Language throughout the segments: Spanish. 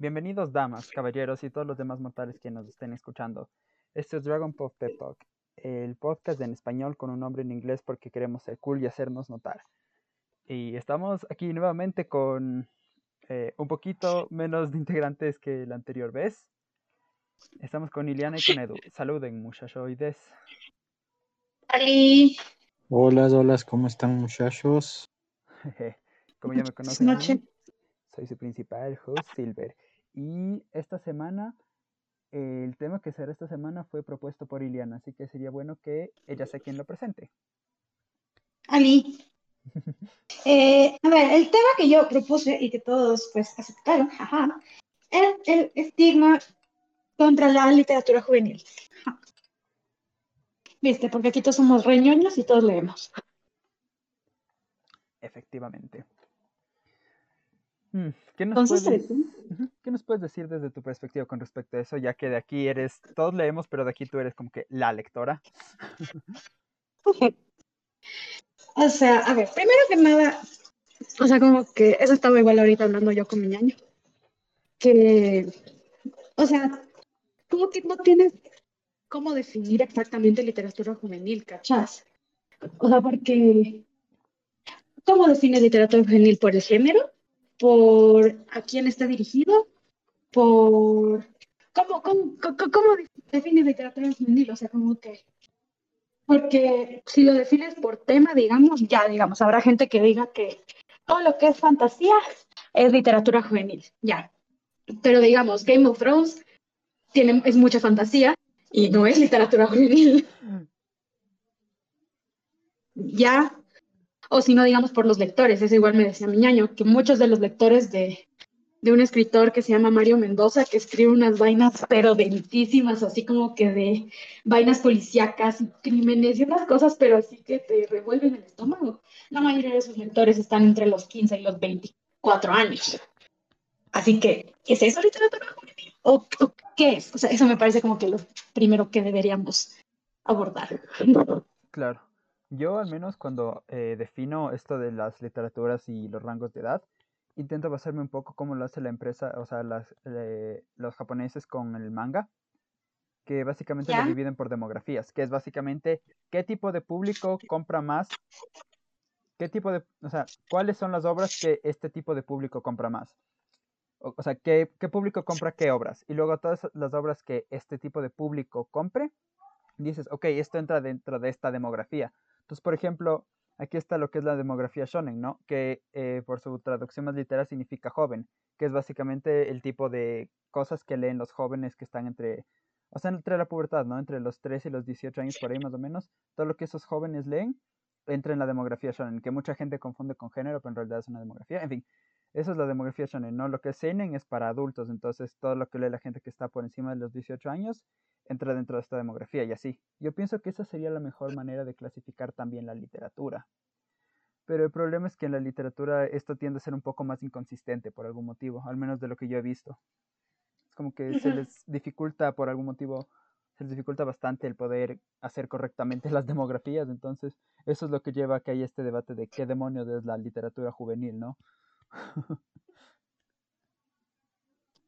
Bienvenidos damas, caballeros y todos los demás mortales que nos estén escuchando. Este es Dragon Pop Pep Talk, el podcast en español con un nombre en inglés porque queremos ser cool y hacernos notar. Y estamos aquí nuevamente con eh, un poquito menos de integrantes que la anterior vez. Estamos con Iliana y con Edu. Saluden, muchachoides. Hola, hola, ¿cómo están muchachos? Como ya me conocen, soy su principal host, Silver. Y esta semana, el tema que será esta semana fue propuesto por Iliana, así que sería bueno que ella sea quien lo presente. Ali. Eh, a ver, el tema que yo propuse y que todos pues aceptaron, ajá, es el estigma contra la literatura juvenil. ¿Viste? Porque aquí todos somos reñoños y todos leemos. Efectivamente. Mm, ¿Qué nos, puedes, ¿Qué nos puedes decir desde tu perspectiva con respecto a eso? Ya que de aquí eres, todos leemos, pero de aquí tú eres como que la lectora. O sea, a ver, primero que nada, o sea, como que eso estaba igual ahorita hablando yo con mi ñaño. Que, o sea, como que no tienes cómo definir exactamente literatura juvenil, ¿cachás? O sea, porque, ¿cómo define literatura juvenil? ¿Por el género? ¿Por a quién está dirigido? ¿Por cómo, cómo, cómo, define literatura juvenil? O sea, como que, porque si lo defines por tema, digamos, ya, digamos, habrá gente que diga que todo lo que es fantasía es literatura juvenil, ya. Pero digamos, Game of Thrones tiene, es mucha fantasía, y no es literatura juvenil. Ya, o si no, digamos por los lectores, eso igual me decía mi ñaño, que muchos de los lectores de, de un escritor que se llama Mario Mendoza, que escribe unas vainas pero dentísimas, así como que de vainas policíacas y crímenes y unas cosas, pero así que te revuelven el estómago. La mayoría de sus lectores están entre los 15 y los 24 años. Así que, ¿es eso literatura juvenil? ¿O, qué es? O sea, eso me parece como que lo primero que deberíamos abordar. Claro. Yo al menos cuando eh, defino esto de las literaturas y los rangos de edad, intento basarme un poco como lo hace la empresa, o sea, las, eh, los japoneses con el manga, que básicamente lo dividen por demografías, que es básicamente qué tipo de público compra más, qué tipo de, o sea, cuáles son las obras que este tipo de público compra más o, sea, ¿qué, público compra qué obras. Y luego todas las obras que este tipo de público compre, dices, ok, esto entra dentro de esta demografía. Entonces, por ejemplo, aquí está lo que es la demografía shonen, ¿no? Que eh, por su traducción más literal significa joven, que es básicamente el tipo de cosas que leen los jóvenes que están entre, o sea, entre la pubertad, ¿no? Entre los 13 y los 18 años, por ahí más o menos. Todo lo que esos jóvenes leen entra en la demografía shonen, que mucha gente confunde con género, pero en realidad es una demografía. En fin, esa es la demografía shonen, ¿no? Lo que es seinen es para adultos, entonces todo lo que lee la gente que está por encima de los 18 años entra dentro de esta demografía y así. Yo pienso que esa sería la mejor manera de clasificar también la literatura. Pero el problema es que en la literatura esto tiende a ser un poco más inconsistente por algún motivo, al menos de lo que yo he visto. Es como que se les dificulta por algún motivo, se les dificulta bastante el poder hacer correctamente las demografías, entonces eso es lo que lleva a que haya este debate de qué demonios es la literatura juvenil, ¿no?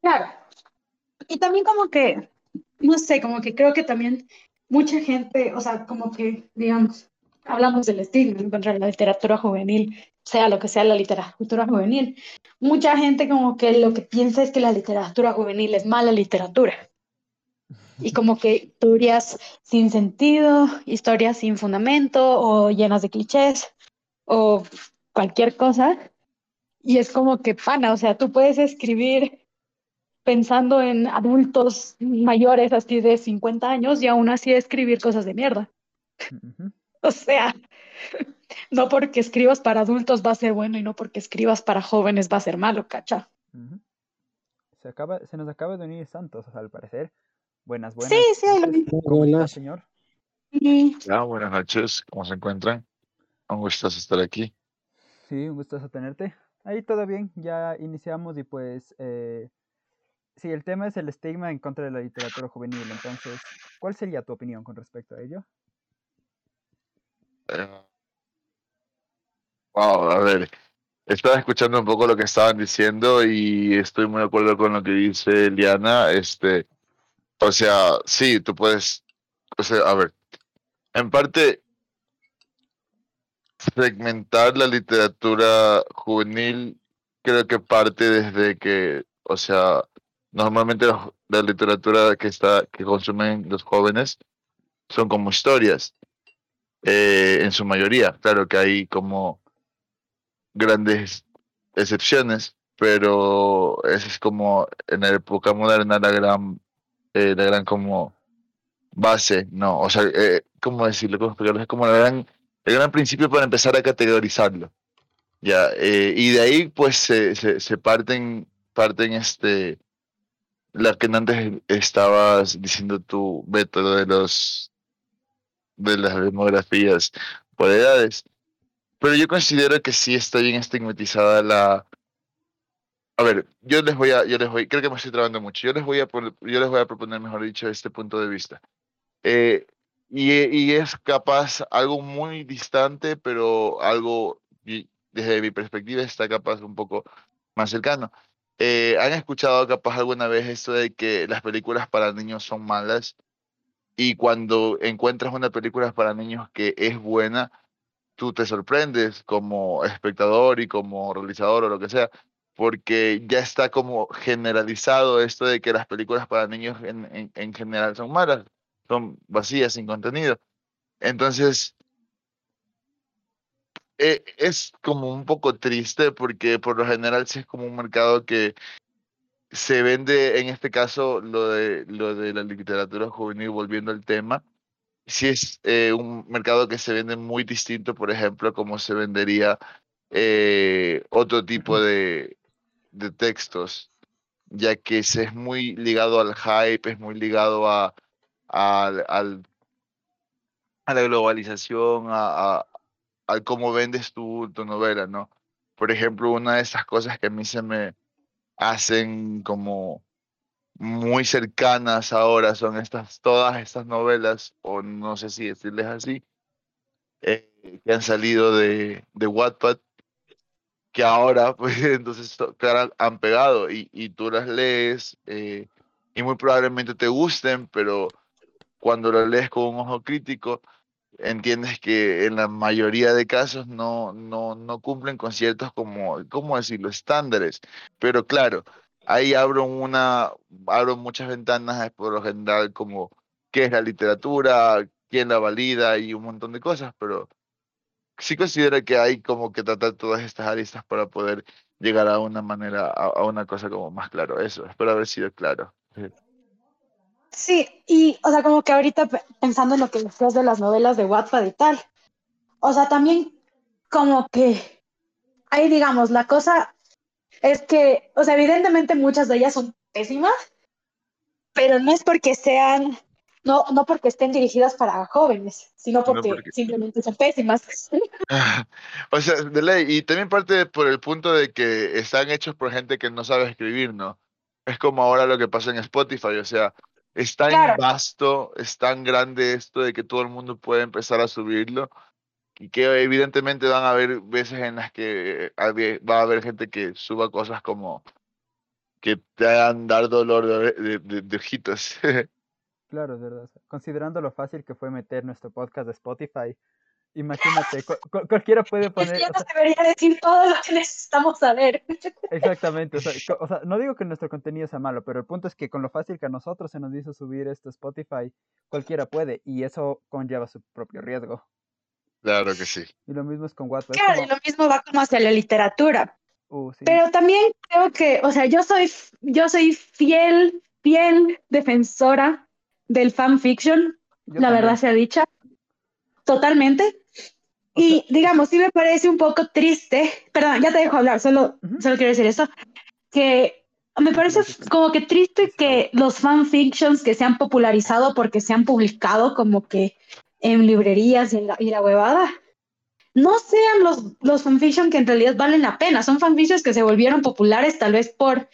Claro. Y también como que, no sé, como que creo que también mucha gente, o sea, como que, digamos, hablamos del estigma contra la literatura juvenil, sea lo que sea la literatura juvenil. Mucha gente como que lo que piensa es que la literatura juvenil es mala literatura. Y como que historias sin sentido, historias sin fundamento o llenas de clichés o cualquier cosa. Y es como que, pana, o sea, tú puedes escribir pensando en adultos mayores así de 50 años y aún así escribir cosas de mierda. O sea, no porque escribas para adultos va a ser bueno y no porque escribas para jóvenes va a ser malo, cacha. se, acaba, se nos acaba de unir Santos, al parecer. Buenas, buenas. Sí, sí, ¿Cómo está, señor? Ya, buenas noches, ¿cómo se encuentran? Un gusto estar aquí. Sí, un gusto tenerte. Ahí todo bien, ya iniciamos y pues eh, sí, el tema es el estigma en contra de la literatura juvenil, entonces, ¿cuál sería tu opinión con respecto a ello? wow, eh, a ver, estaba escuchando un poco lo que estaban diciendo y estoy muy de acuerdo con lo que dice Liana. Este, o sea, sí, tú puedes, o sea, a ver, en parte segmentar la literatura juvenil creo que parte desde que, o sea, normalmente la, literatura que está que consumen los jóvenes son como historias eh, en su mayoría. Claro que hay como grandes excepciones, pero esa es como en la época moderna la gran, eh, la gran como base, no, o sea, eh, ¿cómo decirlo? ¿Cómo explicarlo? Es como la gran, el gran principio para empezar a categorizarlo. Ya, eh, y de ahí pues se, se, se parten, parten este, la que antes estabas diciendo tu método de los de las demografías por edades. Pero yo considero que sí está bien estigmatizada la. A ver, yo les voy a, yo les voy, creo que me estoy trabando mucho. Yo les voy a, yo les voy a proponer, mejor dicho, este punto de vista. Eh, y, y es capaz algo muy distante, pero algo desde mi perspectiva está capaz un poco más cercano. Eh, ¿Han escuchado capaz alguna vez esto de que las películas para niños son malas? Y cuando encuentras una película para niños que es buena, tú te sorprendes como espectador y como realizador o lo que sea, porque ya está como generalizado esto de que las películas para niños en, en, en general son malas, son vacías, sin contenido. Entonces, eh, es como un poco triste porque por lo general sí es como un mercado que se vende, en este caso, lo de, lo de la literatura juvenil, volviendo al tema, sí es eh, un mercado que se vende muy distinto, por ejemplo, como se vendería eh, otro tipo de, de textos, ya que se es muy ligado al hype, es muy ligado a, al- al- a la globalización, a, a, a cómo vendes tu, tu novela, ¿no? Por ejemplo, una de esas cosas que a mí se me hacen como muy cercanas ahora son estas, todas estas novelas, o no sé si decirles así, eh, que han salido de, de Wattpad, que ahora, pues, entonces, ahora han pegado y, y tú las lees eh, y muy probablemente te gusten, pero cuando lo lees con un ojo crítico, entiendes que en la mayoría de casos no, no, no cumplen con ciertos, como, ¿cómo decirlo?, estándares. Pero claro, ahí abro una, abro muchas ventanas por lo general como qué es la literatura, quién la valida y un montón de cosas, pero sí considero que hay como que tratar todas estas aristas para poder llegar a una manera, a, a una cosa como más claro. Eso, espero haber sido claro. Sí, y, o sea, como que ahorita pe- pensando en lo que decías de las novelas de Wattpad y tal, o sea, también como que ahí, digamos, la cosa es que, o sea, evidentemente muchas de ellas son pésimas, pero no es porque sean, no, no porque estén dirigidas para jóvenes, sino No porque porque- simplemente son pésimas. O sea, de ley, y también parte por el punto de que están hechos por gente que no sabe escribir, ¿no? Es como ahora lo que pasa en Spotify, o sea, es tan Claro. vasto, es tan grande esto de que todo el mundo puede empezar a subirlo y que evidentemente van a haber veces en las que va a haber gente que suba cosas como que te hagan dar dolor de, de, de- de ojitos. Claro, es verdad. Considerando lo fácil que fue meter nuestro podcast de Spotify, imagínate, cu- cu- cualquiera puede Es que poner, ya nos debería decir todo lo que necesitamos saber. exactamente, o sea, o sea, no digo que nuestro contenido sea malo, pero el punto es que con lo fácil que a nosotros se nos hizo subir esto a Spotify, cualquiera puede, y eso conlleva su propio riesgo. Claro que sí. Y lo mismo es con es Claro, y lo mismo va como hacia la literatura. uh, sí, Pero también creo que, o sea, yo soy, yo soy fiel, fiel defensora del fanfiction, yo la verdad sea dicha, totalmente. Y digamos, sí me parece un poco triste, perdón, ya te dejo hablar, solo, solo quiero decir esto, que me parece como que triste que los fanfictions que se han popularizado porque se han publicado como que en librerías y, en la, y la huevada, no sean los, los fanfiction que en realidad valen la pena, son fanfictions que se volvieron populares tal vez por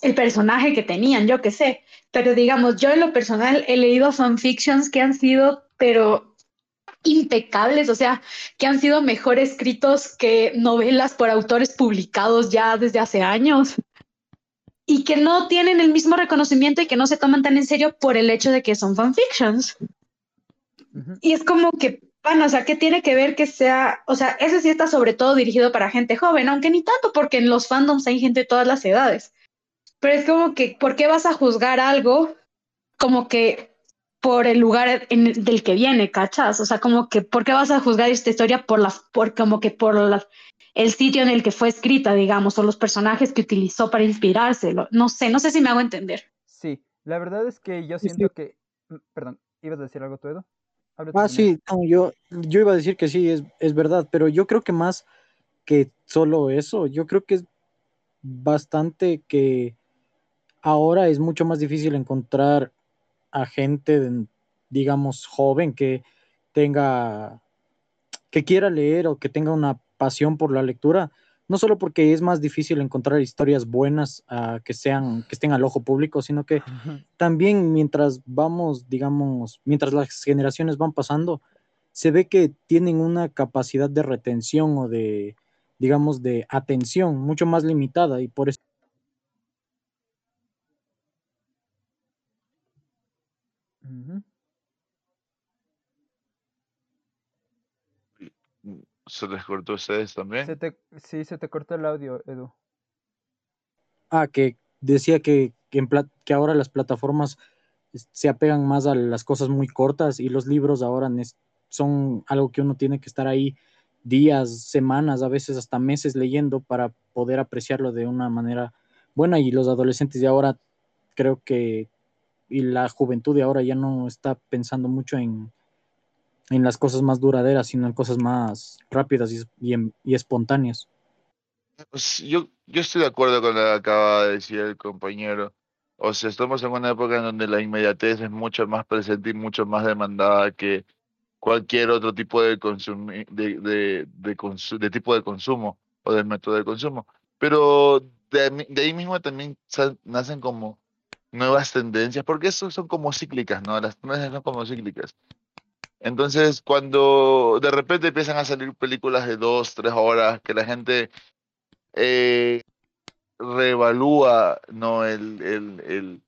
el personaje que tenían, yo qué sé, pero digamos, yo en lo personal he leído fanfictions que han sido, pero impecables, o sea, que han sido mejor escritos que novelas por autores publicados ya desde hace años y que no tienen el mismo reconocimiento y que no se toman tan en serio por el hecho de que son fanfictions. Y es como que, bueno, o sea, ¿qué tiene que ver que sea, o sea, ese sí está sobre todo dirigido para gente joven, aunque ni tanto porque en los fandoms hay gente de todas las edades. Pero es como que, ¿por qué vas a juzgar algo como que por el lugar en del que viene, ¿cachas? O sea, como que, ¿por qué vas a juzgar esta historia por las, por como que por el sitio en el que fue escrita, digamos, o los personajes que utilizó para inspirarse? No sé, no sé si me hago entender. Sí, la verdad es que yo siento que, mm, perdón, ¿ibas a decir algo tú, Edo? ah, sí, yo, yo iba a decir que sí, es, es verdad, pero yo creo que más que solo eso, yo creo que es bastante que ahora es mucho más difícil encontrar a gente, digamos, joven que tenga, que quiera leer o que tenga una pasión por la lectura, no solo porque es más difícil encontrar historias buenas uh, que sean, que estén al ojo público, sino que también mientras vamos, digamos, mientras las generaciones van pasando, se ve que tienen una capacidad de retención o de, digamos, de atención mucho más limitada y por eso ¿Se les cortó a ustedes también? sí, se te cortó el audio, Edu. Ah, que decía que, que, que ahora las plataformas se apegan más a las cosas muy cortas y los libros ahora son algo que uno tiene que estar ahí días, semanas, a veces hasta meses leyendo para poder apreciarlo de una manera buena y los adolescentes de ahora creo que y la juventud de ahora ya no está pensando mucho en, en las cosas más duraderas, sino en cosas más rápidas y, y, espontáneas. Pues yo, yo estoy de acuerdo con lo que acaba de decir el compañero. O sea, estamos en una época en donde la inmediatez es mucho más presente y mucho más demandada que cualquier otro tipo de, de, de, de, tipo de consumo o de método de consumo. Pero de ahí mismo también nacen como nuevas tendencias, porque eso son como cíclicas, ¿no? Las tendencias son como cíclicas. Entonces, cuando de repente empiezan a salir películas de dos, tres horas, que la gente eh, reevalúa ¿no? el, el, el,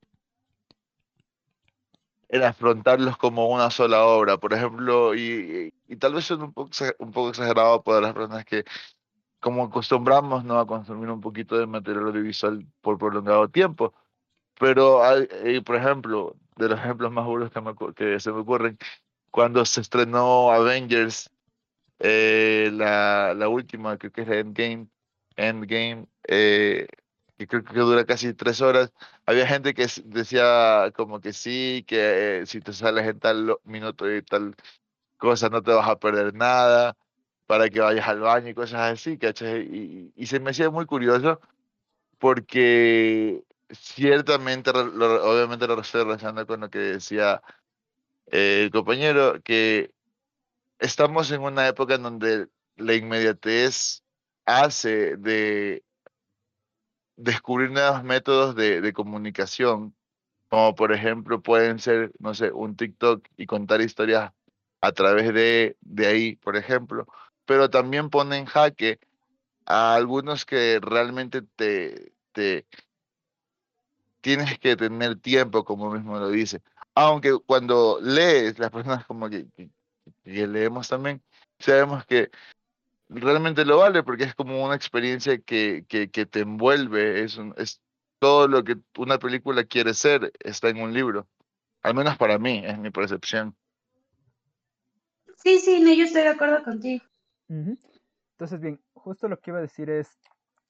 el, afrontarlos como una sola obra, por ejemplo, y, y, tal vez es un poco, un poco exagerado para las personas que como acostumbramos ¿no? a consumir un poquito de material audiovisual por prolongado tiempo, pero, hay, eh, por ejemplo, de los ejemplos más burros que, que se me ocurren, cuando se estrenó Avengers, eh, la, la, última, creo que es Endgame, Endgame eh, que creo que dura casi tres horas, había gente que decía como que sí, que si te sales en tal minuto y tal cosa no te vas a perder nada, para que vayas al baño y cosas así, ¿cachai? Y, y se me hacía muy curioso porque ciertamente, obviamente lo estoy relacionando con lo que decía eh, el compañero, que estamos en una época en donde la inmediatez hace de descubrir nuevos métodos de, comunicación, como por ejemplo pueden ser, no sé, un TikTok y contar historias a través de, de ahí, por ejemplo, pero también pone en jaque a algunos que realmente te, te, tienes que tener tiempo, como mismo lo dice. Aunque cuando lees, las personas como que, que, leemos también, sabemos que realmente lo vale porque es como una experiencia que, que, que te envuelve, es, es todo lo que una película quiere ser, está en un libro. Al menos para mí, es mi percepción. Sí, sí, no, yo estoy de acuerdo contigo. Entonces, bien, justo lo que iba a decir es,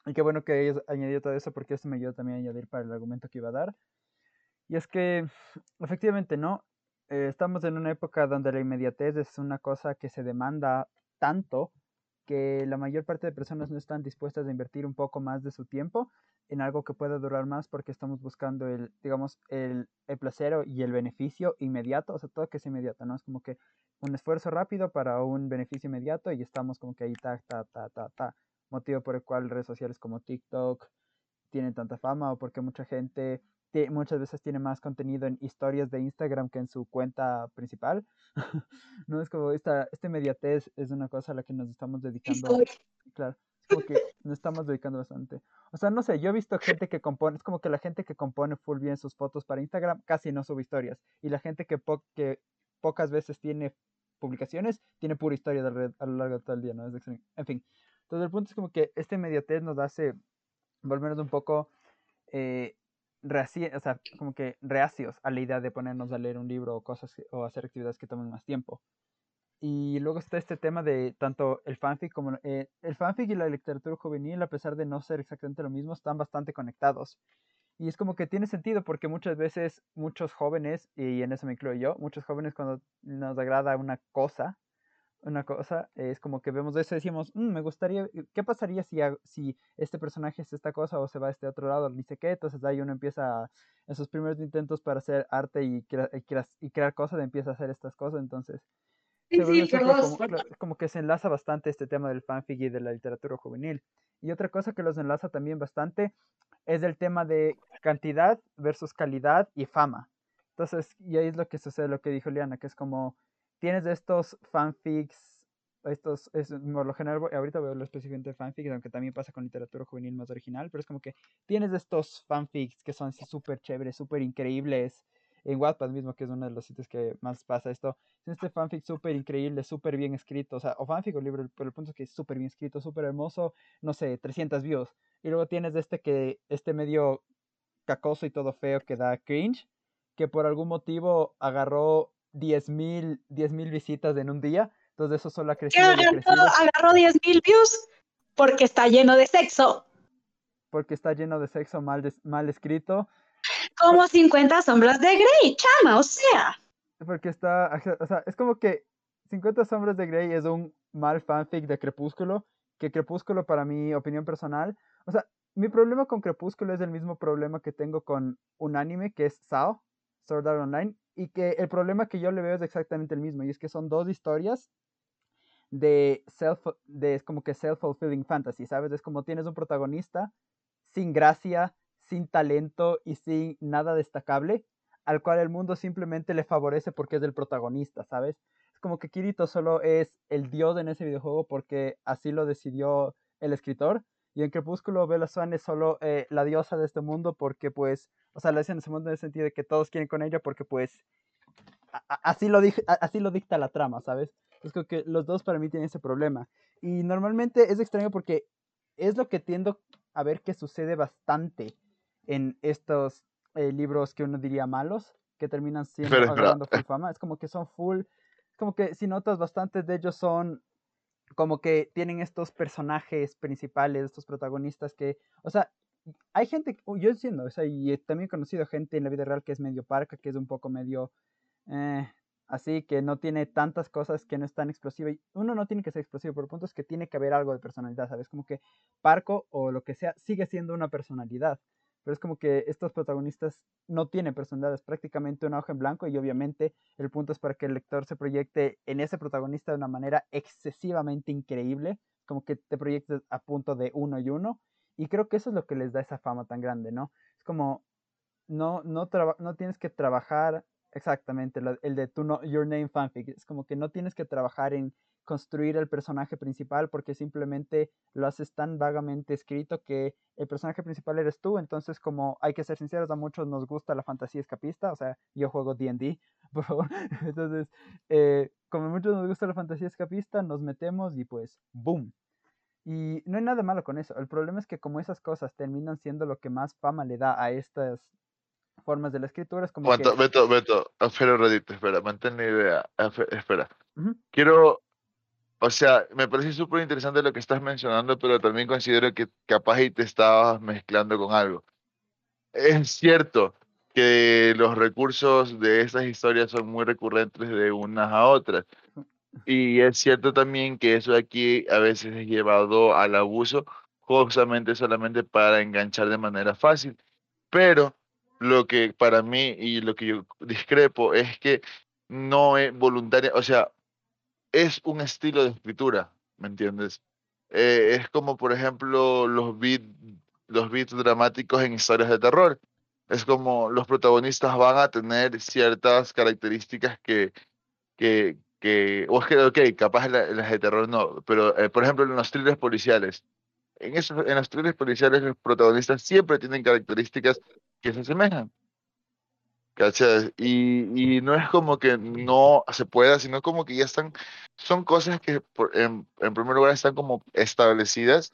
y qué bueno que hayas añadido todo eso porque esto me ayuda también a añadir para el argumento que iba a dar. Y es que, efectivamente, ¿no? Eh, estamos en una época donde la inmediatez es una cosa que se demanda tanto que la mayor parte de personas no están dispuestas a invertir un poco más de su tiempo en algo que pueda durar más porque estamos buscando el, digamos, el, el placer y el beneficio inmediato, o sea, todo que es inmediato, ¿no? Es como que un esfuerzo rápido para un beneficio inmediato y estamos como que ahí, ta, ta, ta, ta, ta motivo por el cual redes sociales como TikTok tienen tanta fama o porque mucha gente te- muchas veces tiene más contenido en historias de Instagram que en su cuenta principal. no es como esta, este mediatez es una cosa a la que nos estamos dedicando. Claro, es como que nos estamos dedicando bastante. O sea, no sé, yo he visto gente que compone, es como que la gente que compone full bien sus fotos para Instagram casi no sube historias. Y la gente que, po- que pocas veces tiene publicaciones, tiene pura historia de a lo largo de todo el día, ¿no? Es. En fin, entonces el punto es como que este mediatez nos hace volvernos un poco eh, o sea, como que reacios a la idea de ponernos a leer un libro o cosas o hacer actividades que tomen más tiempo. Y luego está este tema de tanto el fanfic como eh, el fanfic y la literatura juvenil, a pesar de no ser exactamente lo mismo, están bastante conectados. Y es como que tiene sentido porque muchas veces muchos jóvenes, y en eso me incluyo yo, muchos jóvenes cuando nos agrada una cosa, una cosa, es como que vemos eso y decimos, "Mm, me gustaría, ¿qué pasaría si, hago- si este personaje es esta cosa o se va a este otro lado, ni sé qué? Entonces ahí uno empieza en sus primeros intentos para hacer arte y, crea- y, crea- y crear cosas, empieza a hacer estas cosas, entonces Sí, sí, como, como que se enlaza bastante este tema del fanfic y de la literatura juvenil. Y otra cosa que los enlaza también bastante es el tema de cantidad versus calidad y fama. Entonces, y ahí es lo que sucede, lo que dijo Liana, que es como tienes estos fanfics, estos, es, por lo general, ahorita veo lo específicamente de fanfics, aunque también pasa con literatura juvenil más original, pero es como que tienes estos fanfics que son súper chéveres, súper increíbles, en Wattpad mismo, que es uno de los sitios que más pasa esto, es este fanfic súper increíble, súper bien escrito, o sea, o fanfic o libro, pero el punto es que es súper bien escrito, súper hermoso, no sé, 300 views, y luego tienes este que, este medio cacoso y todo feo que da cringe, que por algún motivo agarró 10.000 10.000 visitas en un día, entonces eso solo ha ¿Qué crecido agarró? crecido Agarró 10.000 views porque está lleno de sexo. porque está lleno de sexo mal, des- mal escrito, Como 50 sombras de Grey, chama, o sea. Porque está, o sea, es como que 50 sombras de Grey es un mal fanfic de Crepúsculo, que Crepúsculo para mi opinión personal, o sea, mi problema con Crepúsculo es el mismo problema que tengo con un anime que es SAO, Sword Art Online, y que el problema que yo le veo es exactamente el mismo, y es que son dos historias de self, de es como que self-fulfilling fantasy, ¿sabes? Es como tienes un protagonista sin gracia, sin talento y sin nada destacable, al cual el mundo simplemente le favorece porque es el protagonista, ¿sabes? Es como que Kirito solo es el dios en ese videojuego porque así lo decidió el escritor. Y en Crepúsculo Bella Swan es solo eh, la diosa de este mundo porque pues, o sea, la dicen en ese mundo en el sentido de que todos quieren con ella porque pues así lo, así lo dicta la trama, ¿sabes? Es como que los dos para mí tienen ese problema. Y normalmente es extraño porque es lo que tiendo a ver que sucede bastante en estos eh, libros que uno diría malos, que terminan siendo agarrando full fama. Es como que son full, como que si notas bastantes de ellos son como que tienen estos personajes principales, estos protagonistas que, o sea, hay gente, yo entiendo, o sea, y también he conocido gente en la vida real que es medio parca, que es un poco medio eh, así, que no tiene tantas cosas, que no es tan explosiva. Y uno no tiene que ser explosivo, pero el punto es que tiene que haber algo de personalidad, ¿sabes? Como que Parco o lo que sea sigue siendo una personalidad. Pero es como que estos protagonistas no tienen personalidad, es prácticamente una hoja en blanco y obviamente el punto es para que el lector se proyecte en ese protagonista de una manera excesivamente increíble, como que te proyectes a punto de uno y uno. Y creo que eso es lo que les da esa fama tan grande, ¿no? Es como, no, no, no tienes que trabajar exactamente, el de tu no, Your Name Fanfic, es como que no tienes que trabajar en construir el personaje principal porque simplemente lo haces tan vagamente escrito que el personaje principal eres tú, entonces como hay que ser sinceros, a muchos nos gusta la fantasía escapista, o sea, yo juego D&D, por favor, entonces, eh, como a muchos nos gusta la fantasía escapista, nos metemos y pues, boom. Y no hay nada malo con eso, el problema es que como esas cosas terminan siendo lo que más fama le da a estas formas de la escritura, es como Aguanta, que... Beto, Beto, espera, Redito, espera, mantén la idea. Espe- Espera. Ujú. Quiero, o sea, me parece súper interesante lo que estás mencionando, pero también considero que capaz y te estabas mezclando con algo. Es cierto que los recursos de estas historias son muy recurrentes de unas a otras. Y es cierto también que eso de aquí a veces es llevado al abuso justamente solamente para enganchar de manera fácil. Pero lo que para mí y lo que yo discrepo es que no es voluntaria, o sea, es un estilo de escritura, ¿me entiendes? Eh, es como, por ejemplo, los beats, los beats dramáticos en historias de terror. Es como los protagonistas van a tener ciertas características que, que, que o es que, ok, capaz en las de terror no, pero eh, por ejemplo en los thrillers policiales, en, esos, en los thrillers policiales los protagonistas siempre tienen características que se asemejan. ¿Cachai? Y, y no es como que no se pueda, sino como que ya están, son cosas que en, en primer lugar están como establecidas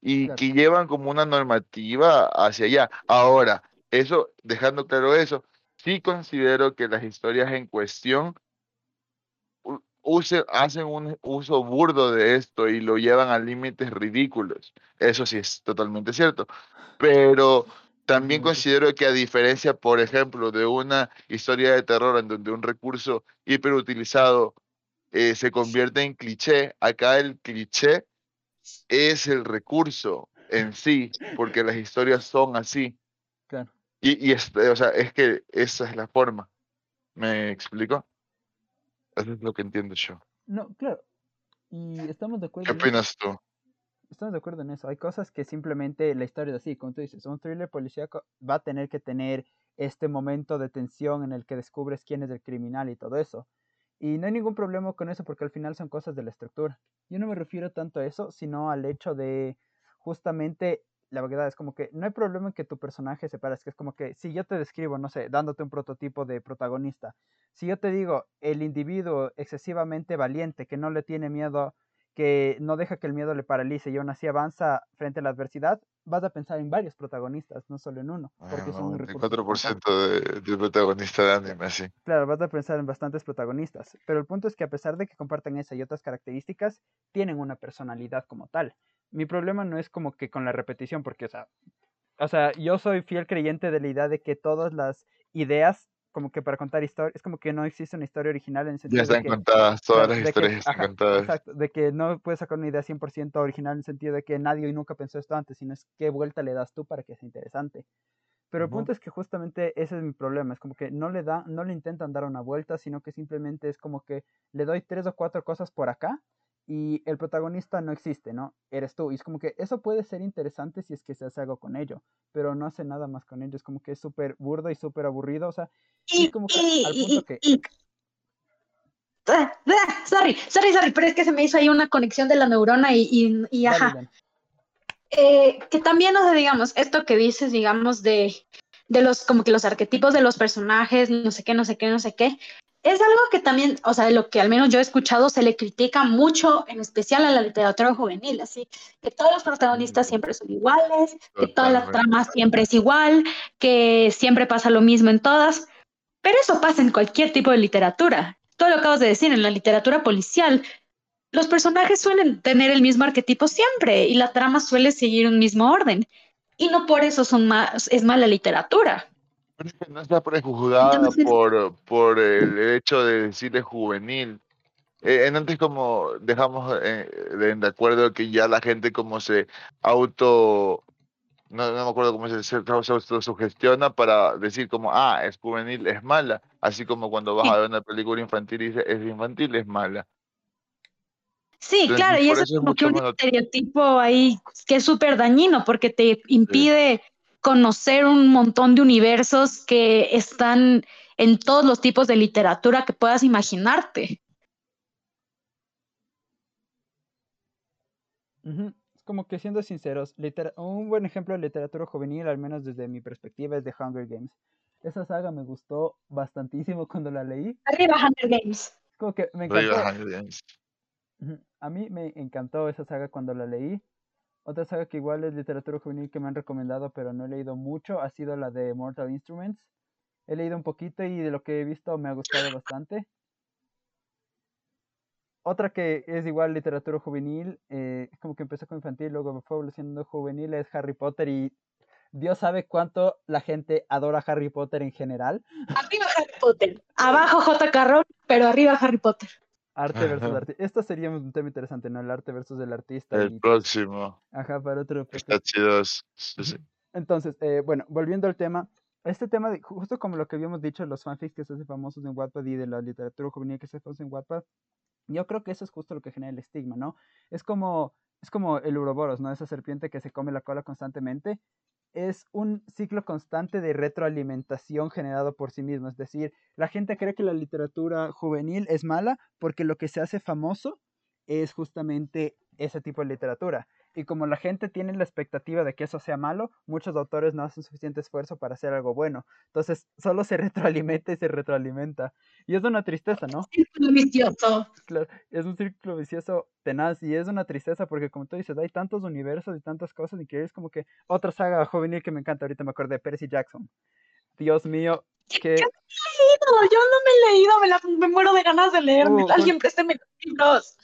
y que llevan como una normativa hacia allá. Ahora, eso, dejando claro eso, sí considero que las historias en cuestión use, hacen un uso burdo de esto y lo llevan a límites ridículos. Eso sí es totalmente cierto. Pero también considero que a diferencia, por ejemplo, de una historia de terror en donde un recurso hiperutilizado eh, se convierte en cliché, acá el cliché es el recurso en sí, porque las historias son así. Claro. Y, y es, o sea, es que esa es la forma. ¿Me explico? Eso es lo que entiendo yo. No, claro. Y estamos de acuerdo. ¿Qué opinas tú? Estamos de acuerdo en eso. Hay cosas que simplemente la historia es así, como tú dices, un thriller policíaco va a tener que tener este momento de tensión en el que descubres quién es el criminal y todo eso. Y no hay ningún problema con eso porque al final son cosas de la estructura. Yo no me refiero tanto a eso, sino al hecho de justamente la verdad es como que no hay problema en que tu personaje se parezca, es como que si yo te describo, no sé, dándote un prototipo de protagonista, si yo te digo el individuo excesivamente valiente que no le tiene miedo que no deja que el miedo le paralice y aún así avanza frente a la adversidad, vas a pensar en varios protagonistas, no solo en uno, porque son un recurso fundamental. 94% de, de protagonista de anime, sí. Claro, vas a pensar en bastantes protagonistas, pero el punto es que a pesar de que compartan esa y otras características, tienen una personalidad como tal. Mi problema no es como que con la repetición, porque, o sea, o sea, yo soy fiel creyente de la idea de que todas las ideas, como que para contar historias, es como que no existe una historia original en el Ya sentido de están que contadas, todas las de que, historias están ajá, contadas. exacto, de que no puedes sacar una idea 100% original en el sentido de que nadie nunca pensó esto antes, sino es qué vuelta le das tú para que sea interesante. Pero el punto es que justamente ese es mi problema, es como que no le da, no le intentan dar una vuelta, sino que simplemente es como que le doy tres o cuatro cosas por acá y el protagonista no existe, ¿no? Eres tú. Y es como que eso puede ser interesante si es que se hace algo con ello, pero no hace nada más con ello, es como que es súper burdo y súper aburrido, o sea, y es como que y, al y, punto que... y- Ah, ah, sorry, sorry, sorry, pero es que se me hizo ahí una conexión de la neurona y, y, ajá. Eh, que también, o sea, digamos, esto que dices, digamos, de, de los, como que los arquetipos de los personajes, no sé qué, no sé qué, no sé qué, es algo que también, o sea, de lo que al menos yo he escuchado, se le critica mucho, en especial a la literatura juvenil, así, que todos los protagonistas siempre son iguales, que toda la Totalmente. trama siempre es igual, que siempre pasa lo mismo en todas, pero eso pasa en cualquier tipo de literatura. Todo lo acabas de decir, en la literatura policial, los personajes suelen tener el mismo arquetipo siempre y la trama suele seguir un mismo orden. Y no por eso son más, es mala literatura. No está prejuzgada por, por el hecho de decirle juvenil. Eh, en antes como dejamos eh, de, de acuerdo que ya la gente como se auto, no, no me acuerdo cómo se, se, se autosugestiona para decir como, ah, es juvenil, es mala. Así como cuando vas Sí. a ver una película infantil y dices, es infantil, es mala. Sí, Entonces, claro, y eso es como que un estereotipo ahí que es súper dañino porque te impide conocer un montón de universos que están en todos los tipos de literatura que puedas imaginarte. Ujú, Es como que siendo sinceros, un buen ejemplo de literatura juvenil, al menos desde mi perspectiva, es The Hunger Games. Esa saga me gustó bastantísimo cuando la leí. Arriba Hunger Games. Es como que me Arriba encantó. Hunger Games. A mí me encantó esa saga cuando la leí. Otra saga que igual es literatura juvenil que me han recomendado, pero no he leído mucho, ha sido la de Mortal Instruments. He leído un poquito y de lo que he visto me ha gustado bastante. Otra que es igual literatura juvenil, eh, como que empezó con infantil, luego fue evolucionando juvenil, es Harry Potter y Dios sabe cuánto la gente adora Harry Potter en general. Arriba Harry Potter. Abajo J.K. Rowling, pero arriba Harry Potter. Arte versus Ajá. arte. Esto sería un tema interesante, ¿no? El arte versus el artista. El y- próximo. Ajá, para otro Está chido. sí, sí. Entonces, eh, bueno, volviendo al tema, este tema, de, justo como lo que habíamos dicho, los fanfics que se hacen famosos en Wattpad y de la literatura juvenil que se hace famosa en Wattpad, yo creo que eso es justo lo que genera el estigma, ¿no? Es como, es como el Uroboros, ¿no? Esa serpiente que se come la cola constantemente. Es un ciclo constante de retroalimentación generado por sí mismo. Es decir, la gente cree que la literatura juvenil es mala porque lo que se hace famoso es justamente ese tipo de literatura. Y como la gente tiene la expectativa de que eso sea malo, muchos autores no hacen suficiente esfuerzo para hacer algo bueno. Entonces, solo se retroalimenta y se retroalimenta. Y es una tristeza, ¿no? Círculo vicioso. Claro, es un círculo vicioso tenaz y es una tristeza porque, como tú dices, hay tantos universos y tantas cosas y que es como que otra saga juvenil que me encanta. Ahorita me acordé de Percy Jackson. Dios mío, que... Yo no me he leído, yo no me he leído, me, la, me muero de ganas de leerme. Uh, Alguien présteme los libros.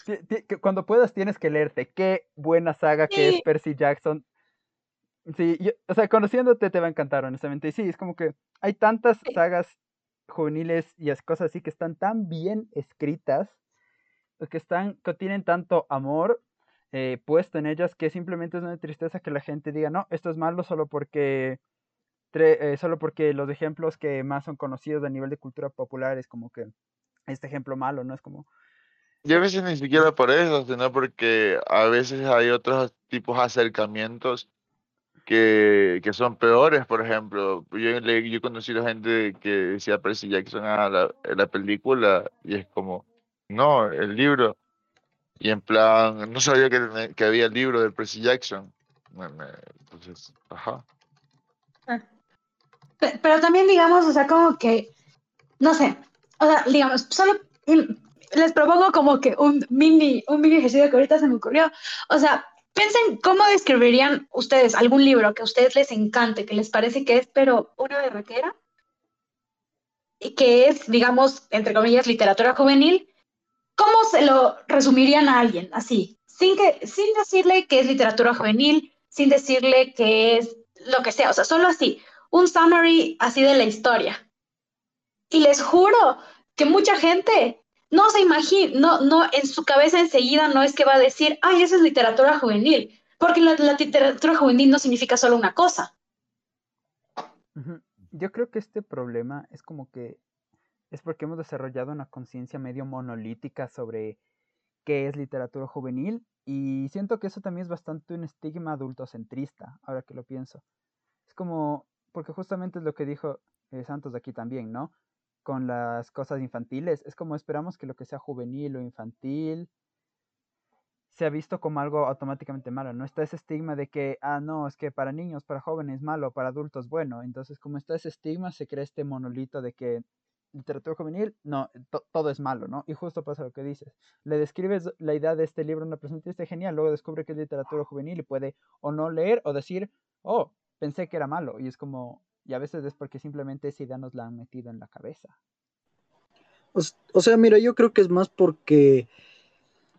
cuando puedas tienes que leerte. Qué buena saga que es. Percy Jackson. Sí, yo- o sea, conociéndote te va a encantar, honestamente. Y sí, es como que hay tantas Sí. sagas juveniles y cosas así que están tan bien escritas, que están, que tienen tanto amor eh, puesto en ellas que simplemente es una tristeza que la gente diga, no, esto es malo solo porque eh, solo porque los ejemplos que más son conocidos a nivel de cultura popular es como que este ejemplo malo, ¿no? Es como, Y a veces ni siquiera por eso, sino porque a veces hay otros tipos de acercamientos que, que son peores, por ejemplo. Yo, le- yo he conocido gente que decía Percy Jackson a la, a la película y es como, no, el libro. Y en plan, no sabía que, que había el libro de Percy Jackson. Entonces, ajá. Pe- Pero también, digamos, o sea, como que, no sé, o sea, digamos, solo les propongo como que un mini, un mini ejercicio que ahorita se me ocurrió. O sea, piensen cómo describirían ustedes algún libro que a ustedes les encante, que les parece que es, pero una berraquera, y que es, digamos, entre comillas, literatura juvenil. ¿Cómo se lo resumirían a alguien así? Sin, que, sin decirle que es literatura juvenil, sin decirle que es lo que sea, o sea, solo así un summary así de la historia. Y les juro que mucha gente no se imagina, no, no, en su cabeza enseguida no es que va a decir, ay, esa es literatura juvenil, porque la, la literatura juvenil no significa solo una cosa. Yo creo que este problema es como que es porque hemos desarrollado una conciencia medio monolítica sobre qué es literatura juvenil y siento que eso también es bastante un estigma adultocentrista, ahora que lo pienso. Es como, porque justamente es lo que dijo eh, Santos aquí también, ¿no? Con las cosas infantiles, es como esperamos que lo que sea juvenil o infantil sea visto como algo automáticamente malo, ¿no? Está ese estigma de que, ah, no, es que para niños, para jóvenes malo, para adultos bueno. Entonces, como está ese estigma, se crea este monolito de que literatura juvenil, no, to- todo es malo, ¿no? Y justo pasa lo que dices. Le describes la idea de este libro a una persona y dice genial, luego descubre que es literatura juvenil y puede o no leer o decir, oh, pensé que era malo. Y es como, y a veces es porque simplemente esa idea nos la han metido en la cabeza. O, sea, mira, yo creo que es más porque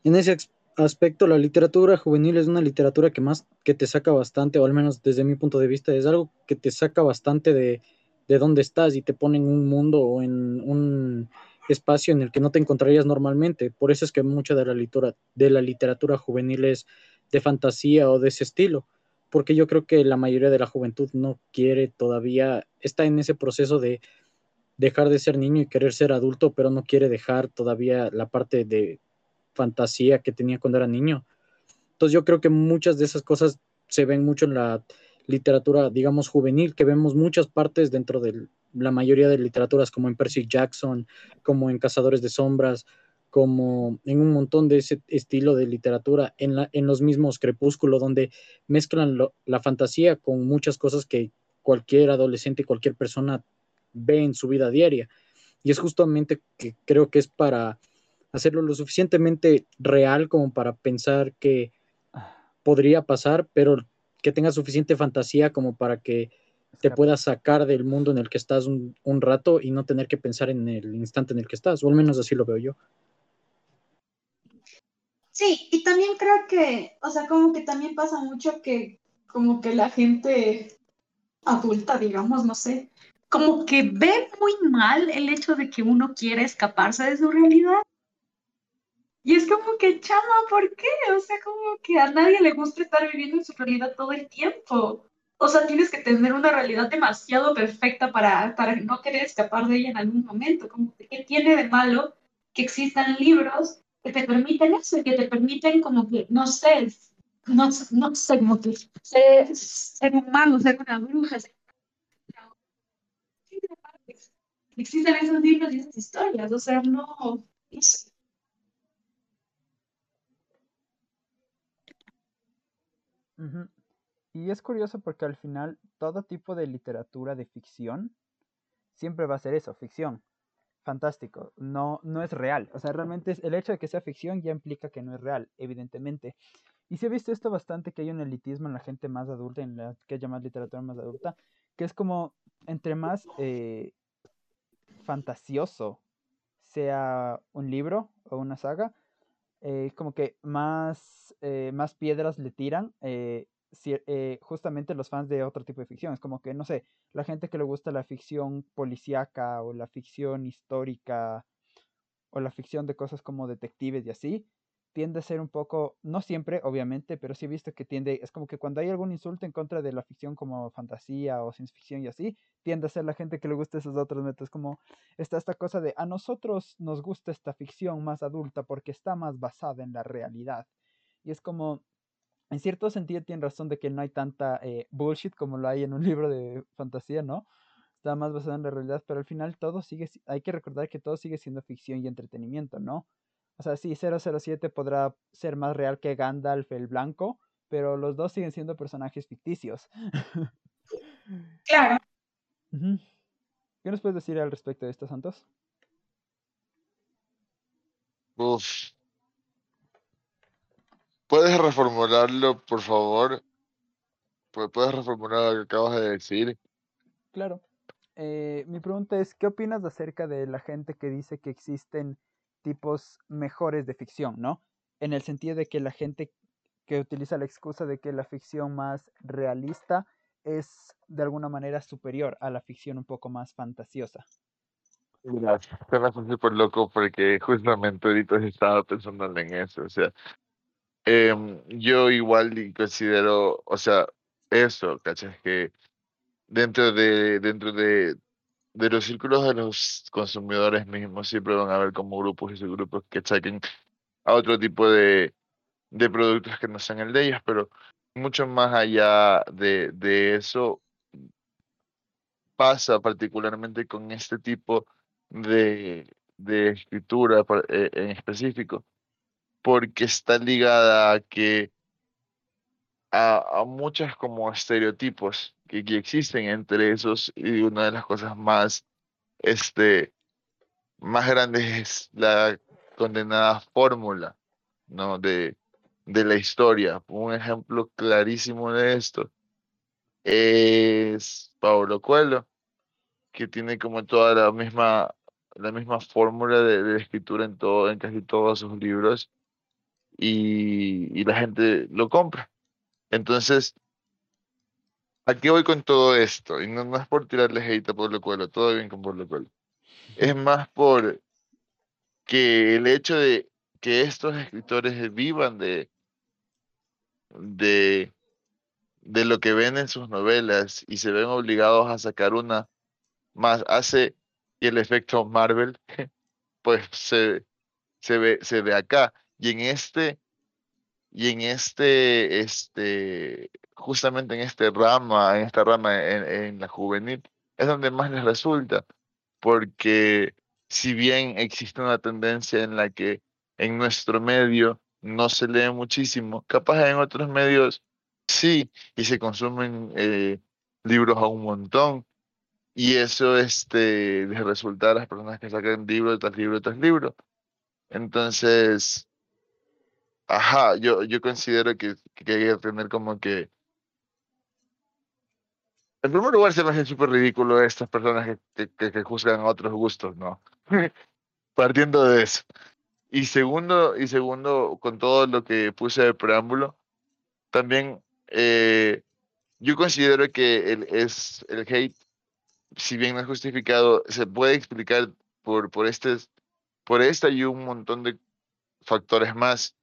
en ese aspecto la literatura juvenil es una literatura que más que te saca bastante, o al menos desde mi punto de vista, es algo que te saca bastante de, de dónde estás y te pone en un mundo o en un espacio en el que no te encontrarías normalmente. Por eso es que mucha de la literatura, de la literatura juvenil es de fantasía o de ese estilo, porque yo creo que la mayoría de la juventud no quiere todavía, está en ese proceso de dejar de ser niño y querer ser adulto, pero no quiere dejar todavía la parte de fantasía que tenía cuando era niño. Entonces yo creo que muchas de esas cosas se ven mucho en la literatura, digamos, juvenil, que vemos muchas partes dentro de la mayoría de literaturas, como en Percy Jackson, como en Cazadores de Sombras, como en un montón de ese estilo de literatura, en, la, en los mismos Crepúsculo, donde mezclan lo, la fantasía con muchas cosas que cualquier adolescente, cualquier persona ve en su vida diaria. Y es justamente que creo que es para hacerlo lo suficientemente real como para pensar que podría pasar, pero que tenga suficiente fantasía como para que te puedas sacar del mundo en el que estás un, un rato y no tener que pensar en el instante en el que estás, o al menos así lo veo yo. Sí, y también creo que, o sea, como que también pasa mucho que como que la gente adulta, digamos, no sé, como que ve muy mal el hecho de que uno quiere escaparse de su realidad. Y es como que, chama, ¿por qué? O sea, como que a nadie le gusta estar viviendo en su realidad todo el tiempo. O sea, tienes que tener una realidad demasiado perfecta para, para no querer escapar de ella en algún momento. Como que, ¿qué tiene de malo que existan libros que te permiten eso que te permiten como que, no sé, no, no sé, como que ser, ser un mago, ser una bruja. ser- Existen esos libros y esas historias, o sea, no. Y es curioso porque al final todo tipo de literatura de ficción siempre va a ser eso, ficción. Fantástico. No, no es real. O sea, realmente es, el hecho de que sea ficción ya implica que no es real, evidentemente. Y se ha visto esto bastante, que hay un elitismo en la gente más adulta, en la que llama literatura más adulta, que es como entre más eh, fantasioso sea un libro o una saga, eh, como que más, eh, más piedras le tiran eh, eh, justamente los fans de otro tipo de ficción. Es como que, no sé, la gente que le gusta la ficción policíaca o la ficción histórica o la ficción de cosas como detectives y así, tiende a ser un poco, no siempre, obviamente, pero sí he visto que tiende, es como que cuando hay algún insulto en contra de la ficción como fantasía o ciencia ficción y así, tiende a ser la gente que le gusta esos otros métodos, como está esta cosa de a nosotros nos gusta esta ficción más adulta porque está más basada en la realidad. Y es como, en cierto sentido tiene razón de que no hay tanta eh, bullshit como lo hay en un libro de fantasía, ¿no? Está más basado en la realidad, pero al final todo sigue, si- hay que recordar que todo sigue siendo ficción y entretenimiento, ¿no? O sea, sí, 007 podrá ser más real que Gandalf el Blanco, pero los dos siguen siendo personajes ficticios. Claro. ¿Qué nos puedes decir al respecto de esto, Santos? Uf. ¿Puedes reformularlo, por favor? Pu- ¿Puedes reformular lo que acabas de decir? Claro. Eh, mi pregunta es, ¿qué opinas acerca de la gente que dice que existen tipos mejores de ficción, ¿no? En el sentido de que la gente que utiliza la excusa de que la ficción más realista es de alguna manera superior a la ficción un poco más fantasiosa. Mira, te me hace súper loco porque justamente ahorita estaba pensando en eso. O sea, em, yo igual considero, o sea, eso, ¿cachas? Que dentro de, dentro de, de los círculos de los consumidores mismos siempre van a haber como grupos y subgrupos que saquen a otro tipo de, de productos que no sean el de ellos, pero mucho más allá de, de eso pasa particularmente con este tipo de, de escritura eh, en específico, porque está ligada a que a, a muchos como estereotipos que, que existen entre esos y una de las cosas más este más grandes es la condenada fórmula, ¿no? de, de la historia. Un ejemplo clarísimo de esto es Paulo Coelho, que tiene como toda la misma, la misma fórmula de, de escritura en todo, en casi todos sus libros, y, la gente lo compra. Entonces, ¿a qué voy con todo esto? Y no, no es por tirarle hate a Paulo Coelho, todo bien con Paulo Coelho. Es más por que el hecho de que estos escritores vivan de, de, de lo que ven en sus novelas y se ven obligados a sacar una más hace que el efecto Marvel pues se, se ve se ve acá y en este y en este este justamente en este rama en esta rama en, la juvenil es donde más les resulta porque si bien existe una tendencia en la que en nuestro medio no se lee muchísimo capaz en otros medios sí y se consumen eh, libros a un montón y eso este, les resulta a las personas que sacan libro tras libro tras libro. Entonces, ajá, yo, yo considero que, que hay que tener como que... En primer lugar, se me hace súper ridículo estas personas que, que, que- juzgan a otros gustos, ¿no? Partiendo de eso. Y segundo, y segundo, con todo lo que puse de preámbulo, también eh, yo considero que el, es, el hate si bien no es justificado, se puede explicar por, por, este, por esta y un montón de factores más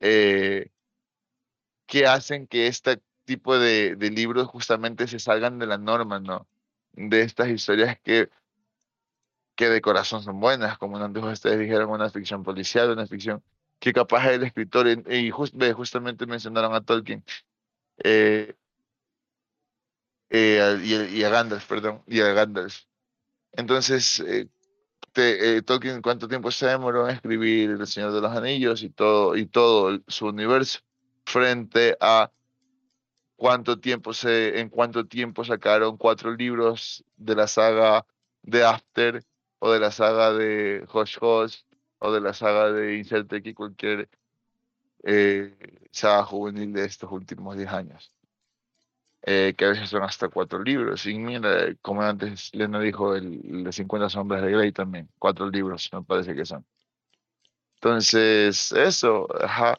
eh, que hacen que este tipo de, de libros justamente se salgan de la norma, ¿no? De estas historias que, que de corazón son buenas, como antes ustedes dijeron, una ficción policial, una ficción que capaz el escritor, y justamente mencionaron a Tolkien, eh, eh, y, a Gandalf, perdón, y a Gandalf. Entonces, te, Tolkien, ¿cuánto tiempo se demoró en escribir El Señor de los Anillos y todo, su universo? Frente a cuánto tiempo se, en cuánto tiempo sacaron cuatro libros de la saga de After o de la saga de Hush Hush o de la saga de Inserte aquí cualquier eh, saga juvenil de estos últimos 10 años. Eh, que a veces son hasta cuatro libros. Y mira, como antes Lena dijo, el, de 50 sombras de Grey también, cuatro libros me parece que son. Entonces, eso, ajá.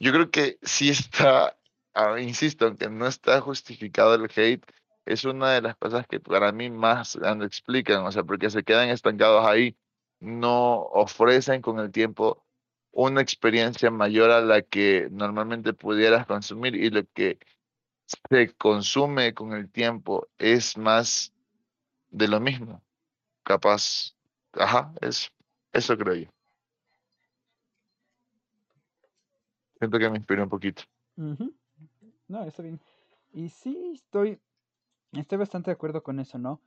Yo creo que sí está, ah, insisto, aunque no está justificado el hate, es una de las cosas que para mí más lo explican, o sea, porque se quedan estancados ahí, no ofrecen con el tiempo una experiencia mayor a la que normalmente pudieras consumir y lo que se consume con el tiempo es más de lo mismo. Capaz, ajá, eso, eso creo yo. Siento que me inspiró un poquito. No, está bien. Y sí, estoy Estoy bastante de acuerdo con eso, ¿no?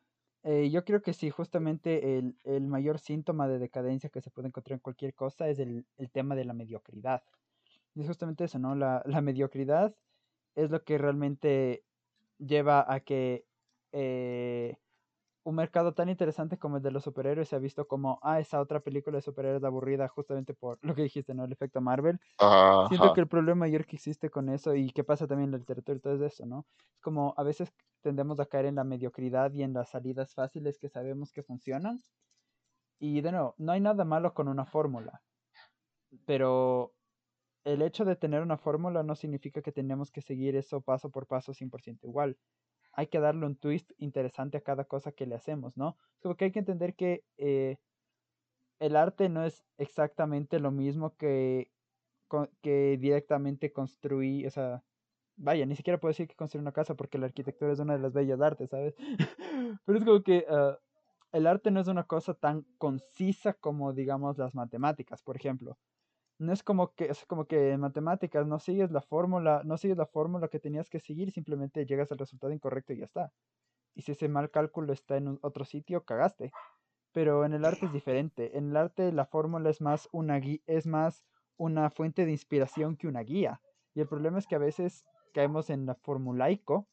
Eh, yo creo que sí, justamente el, el, mayor síntoma de decadencia que se puede encontrar en cualquier cosa es el, el tema de la mediocridad. Y es justamente eso, ¿no? La, la mediocridad es lo que realmente lleva a que eh, un mercado tan interesante como el de los superhéroes se ha visto como, ah, esa otra película de superhéroes aburrida justamente por lo que dijiste, ¿no? El efecto Marvel. Siento que el problema mayor que existe con eso y que pasa también en la literatura y todo eso, ¿no? Es como a veces tendemos a caer en la mediocridad y en las salidas fáciles que sabemos que funcionan. Y de nuevo, no hay nada malo con una fórmula, pero el hecho de tener una fórmula no significa que tenemos que seguir eso paso por paso 100% igual hay que darle un twist interesante a cada cosa que le hacemos, ¿no? Como que hay que entender que eh, el arte no es exactamente lo mismo que, que directamente construir, o sea, vaya, ni siquiera puedo decir que construir una casa porque la arquitectura es una de las bellas artes, ¿sabes? Pero es como que ah, el arte no es una cosa tan concisa como, digamos, las matemáticas, por ejemplo no es como que es como que en matemáticas no sigues la fórmula, no sigues la fórmula que tenías que seguir, simplemente llegas al resultado incorrecto y ya está. Y si ese mal cálculo está en otro sitio, cagaste. Pero en el arte es diferente. En el arte la fórmula es más una es más una fuente de inspiración que una guía. Y el problema es que a veces caemos en la formulaico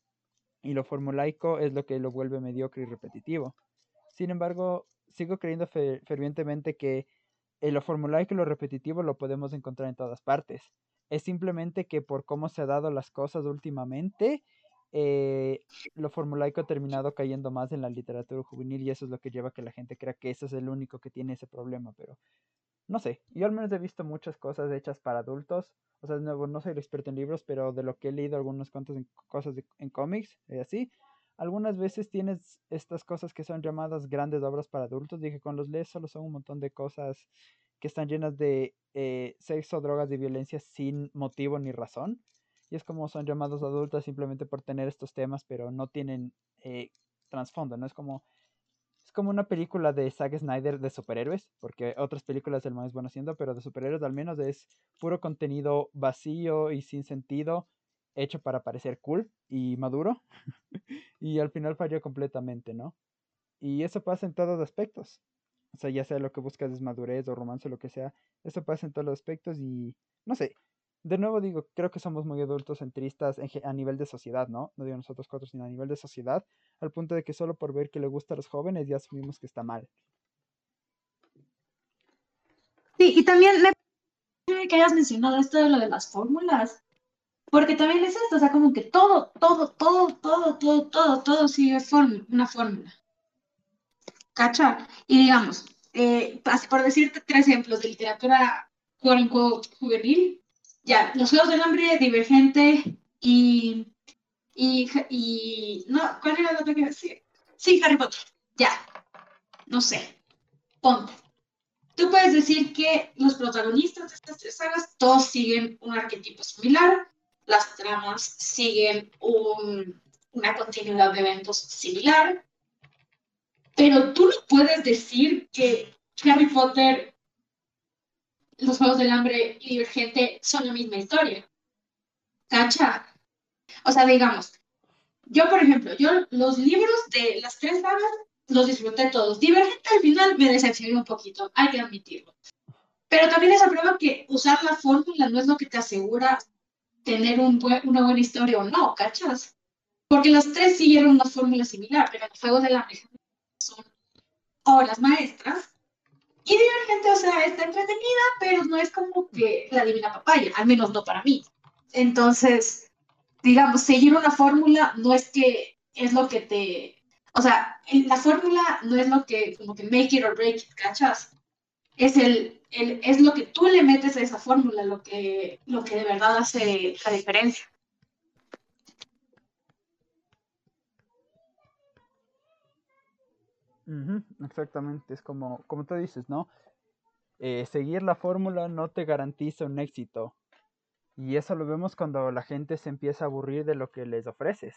y lo formulaico es lo que lo vuelve mediocre y repetitivo. Sin embargo, sigo creyendo fervientemente que lo formulaico y lo repetitivo lo podemos encontrar en todas partes. Es simplemente que por cómo se han dado las cosas últimamente, eh, lo formulaico ha terminado cayendo más en la literatura juvenil y eso es lo que lleva a que la gente crea que ese es el único que tiene ese problema, pero no sé, yo al menos he visto muchas cosas hechas para adultos, o sea, no, no soy el experto en libros, pero de lo que he leído algunos cuantos en cosas en cómics y así, algunas veces tienes estas cosas que son llamadas grandes obras para adultos que con los lees solo son un montón de cosas que están llenas de eh, sexo, drogas y violencia sin motivo ni razón. Y es como son llamados adultos simplemente por tener estos temas, pero no tienen eh, trasfondo, ¿no? Es como, es como una película de Zack Snyder de superhéroes, porque otras películas del más bueno haciendo, pero de superhéroes al menos es puro contenido vacío y sin sentido hecho para parecer cool y maduro y al final falló completamente, ¿no? Y eso pasa en todos los aspectos. O sea, ya sea lo que buscas es madurez o romance o lo que sea, eso pasa en todos los aspectos y no sé. De nuevo digo, creo que somos muy adultos centristas a nivel de sociedad, ¿no? No digo nosotros cuatro, sino a nivel de sociedad, al punto de que solo por ver que le gusta a los jóvenes ya asumimos que está mal. Sí, y también me que hayas mencionado esto de lo de las fórmulas. Porque también es esto, o sea, como que todo, todo, todo, todo, todo, todo, todo sigue una fórmula. ¿Cacha? Y digamos, eh, por decirte tres ejemplos de literatura juvenil, ya, Los Juegos del Hambre, Divergente y, y, y, no, ¿cuál era la otra que decir? Sí, Harry Potter, ya, no sé, ponte. Tú puedes decir que los protagonistas de estas tres sagas todos siguen un arquetipo similar, las tramas siguen una continuidad de eventos similar, pero tú no puedes decir que Harry Potter los Juegos del Hambre y Divergente son la misma historia. ¿Cacha? O sea, digamos, yo, por ejemplo, yo los libros de las tres sagas los disfruté todos. Divergente al final me decepcionó un poquito, hay que admitirlo. Pero también es prueba que usar la fórmula no es lo que te asegura tener un una buena historia o no, ¿cachas? Porque las tres siguieron una fórmula similar, pero los Juegos de la son obras maestras. Y Divergente, o sea, está entretenida, pero no es como que la divina papaya, al menos no para mí. Entonces, digamos, seguir una fórmula no es que es lo que te... O sea, la fórmula no es lo que, como que make it or break it, ¿cachas? Es, el, el, es lo que tú le metes a esa fórmula, lo que, lo que de verdad hace la diferencia. exactamente, es como, como tú dices, ¿no? Eh, seguir la fórmula no te garantiza un éxito. Y eso lo vemos cuando la gente se empieza a aburrir de lo que les ofreces.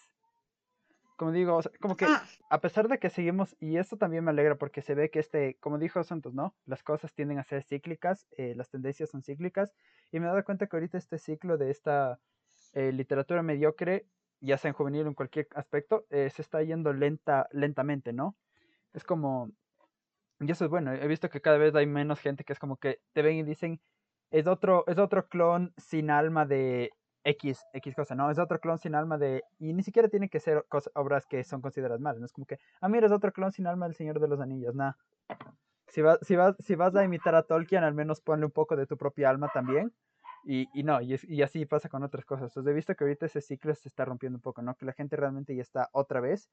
Como digo, como que ah. a pesar de que seguimos, y eso también me alegra porque se ve que este, como dijo Santos, ¿no? Las cosas tienden a ser cíclicas, eh, las tendencias son cíclicas, y me he dado cuenta que ahorita este ciclo de esta eh, literatura mediocre, ya sea en juvenil o en cualquier aspecto, se está yendo lenta, lentamente, ¿no? Es como, y eso es bueno, he visto que cada vez hay menos gente que es como que te ven y dicen, es otro, es otro clon sin alma de X, X cosa, ¿no? Es otro clon sin alma de, y ni siquiera tienen que ser obras que son consideradas malas, ¿no? Es como que, ah, mira, es otro clon sin alma del Señor de los Anillos, nada. Si, vas, si, vas, si vas a imitar a Tolkien, al menos ponle un poco de tu propia alma también. Y, y no, y, y, así pasa con otras cosas. Entonces, he visto que ahorita ese ciclo se está rompiendo un poco, ¿no? Que la gente realmente ya está otra vez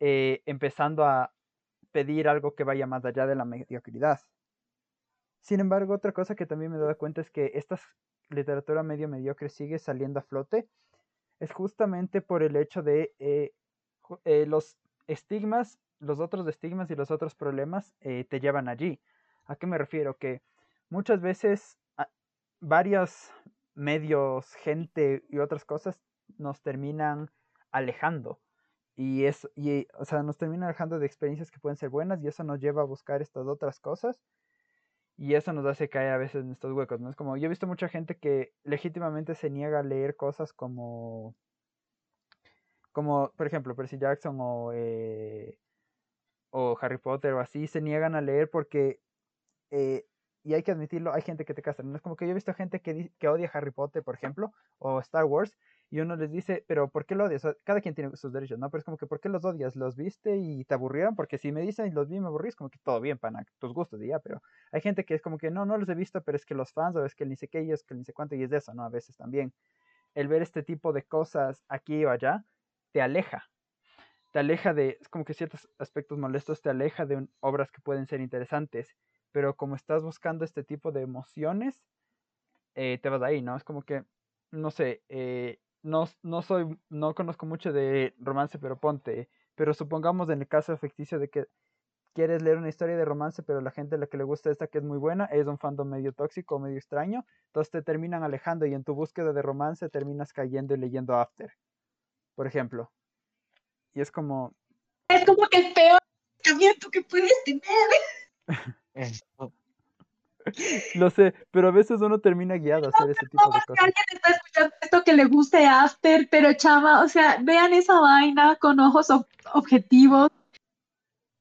eh, empezando a, pedir algo que vaya más allá de la mediocridad. Sin embargo, otra cosa que también me he dado cuenta es que esta literatura medio mediocre sigue saliendo a flote. Es justamente por el hecho de eh, eh, los estigmas, los otros estigmas y los otros problemas eh, te llevan allí. ¿A qué me refiero? Que muchas veces ah, varios medios, gente y otras cosas nos terminan alejando y, es, y, o sea, nos termina dejando de experiencias que pueden ser buenas y eso nos lleva a buscar estas otras cosas. Y eso nos hace caer a veces en estos huecos, ¿no? Es como, yo he visto mucha gente que legítimamente se niega a leer cosas como, como por ejemplo, Percy Jackson o, eh, o Harry Potter o así, se niegan a leer porque, eh, y hay que admitirlo, hay gente que te castra, ¿no? Es como que yo he visto gente que, que odia Harry Potter, por ejemplo, o Star Wars, y uno les dice, pero ¿por qué lo odias? cada quien tiene sus derechos, ¿no? Pero es como que, ¿por qué los odias? ¿Los viste y te aburrieron? Porque si me dicen, los vi y me aburrí, es como que todo bien, para tus gustos, y ya, pero hay gente que es como que, no, no los he visto, pero es que los fans, o es que ni sé qué, y es que ni sé cuánto, y es de eso, ¿no? A veces también. El ver este tipo de cosas aquí o allá, te aleja. Te aleja de, es como que ciertos aspectos molestos te aleja de obras que pueden ser interesantes, pero como estás buscando este tipo de emociones, eh, te vas ahí, ¿no? Es como que, no sé, eh, no, no soy, no conozco mucho de romance, pero ponte, pero supongamos en el caso ficticio de que quieres leer una historia de romance, pero la gente a la que le gusta esta que es muy buena es un fandom medio tóxico, medio extraño, entonces te terminan alejando y en tu búsqueda de romance terminas cayendo y leyendo After, por ejemplo. Y es como... Es como que el peor pensamiento que puedes tener. Lo sé, pero a veces uno termina guiado a hacer ese tipo de cosas. Alguien está escuchando esto que le guste After, pero chama, o sea, vean esa vaina con ojos objetivos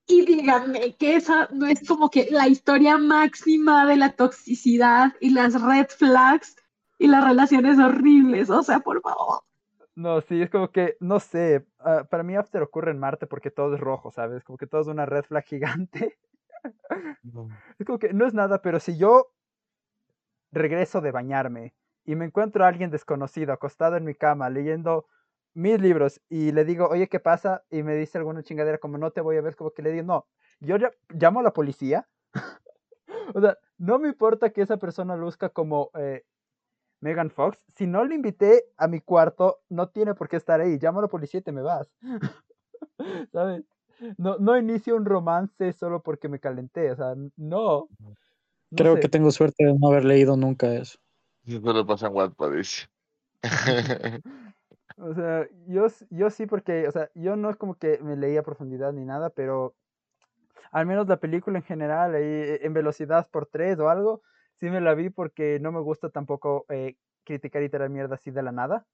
y díganme que esa no es como que la historia máxima de la toxicidad y las red flags y las relaciones horribles, o sea, por favor. No, sí, es como que, no sé, ah, para mí After ocurre en Marte porque todo es rojo, ¿sabes? Como que todo es una red flag gigante. Es como que no es nada, pero si yo regreso de bañarme y me encuentro a alguien desconocido acostado en mi cama leyendo mis libros y le digo, oye, ¿qué pasa? Y me dice alguna chingadera como no te voy a ver, como que le digo, no, yo ya llamo a la policía. o sea, no me importa que esa persona luzca como eh, Megan Fox. Si no le invité a mi cuarto, no tiene por qué estar ahí. Llamo a la policía y te me vas. ¿Sabes? No, no inicio un romance solo porque me calenté, o sea, no. Creo que tengo suerte de no haber leído nunca eso. Eso le pasa en Wattpad, dice. o sea, yo, yo sí porque, o sea, yo no es como que me leí a profundidad ni nada, pero al menos la película en general, ahí, en velocidad por tres o algo, sí me la vi porque no me gusta tampoco eh, criticar y tirar mierda así de la nada.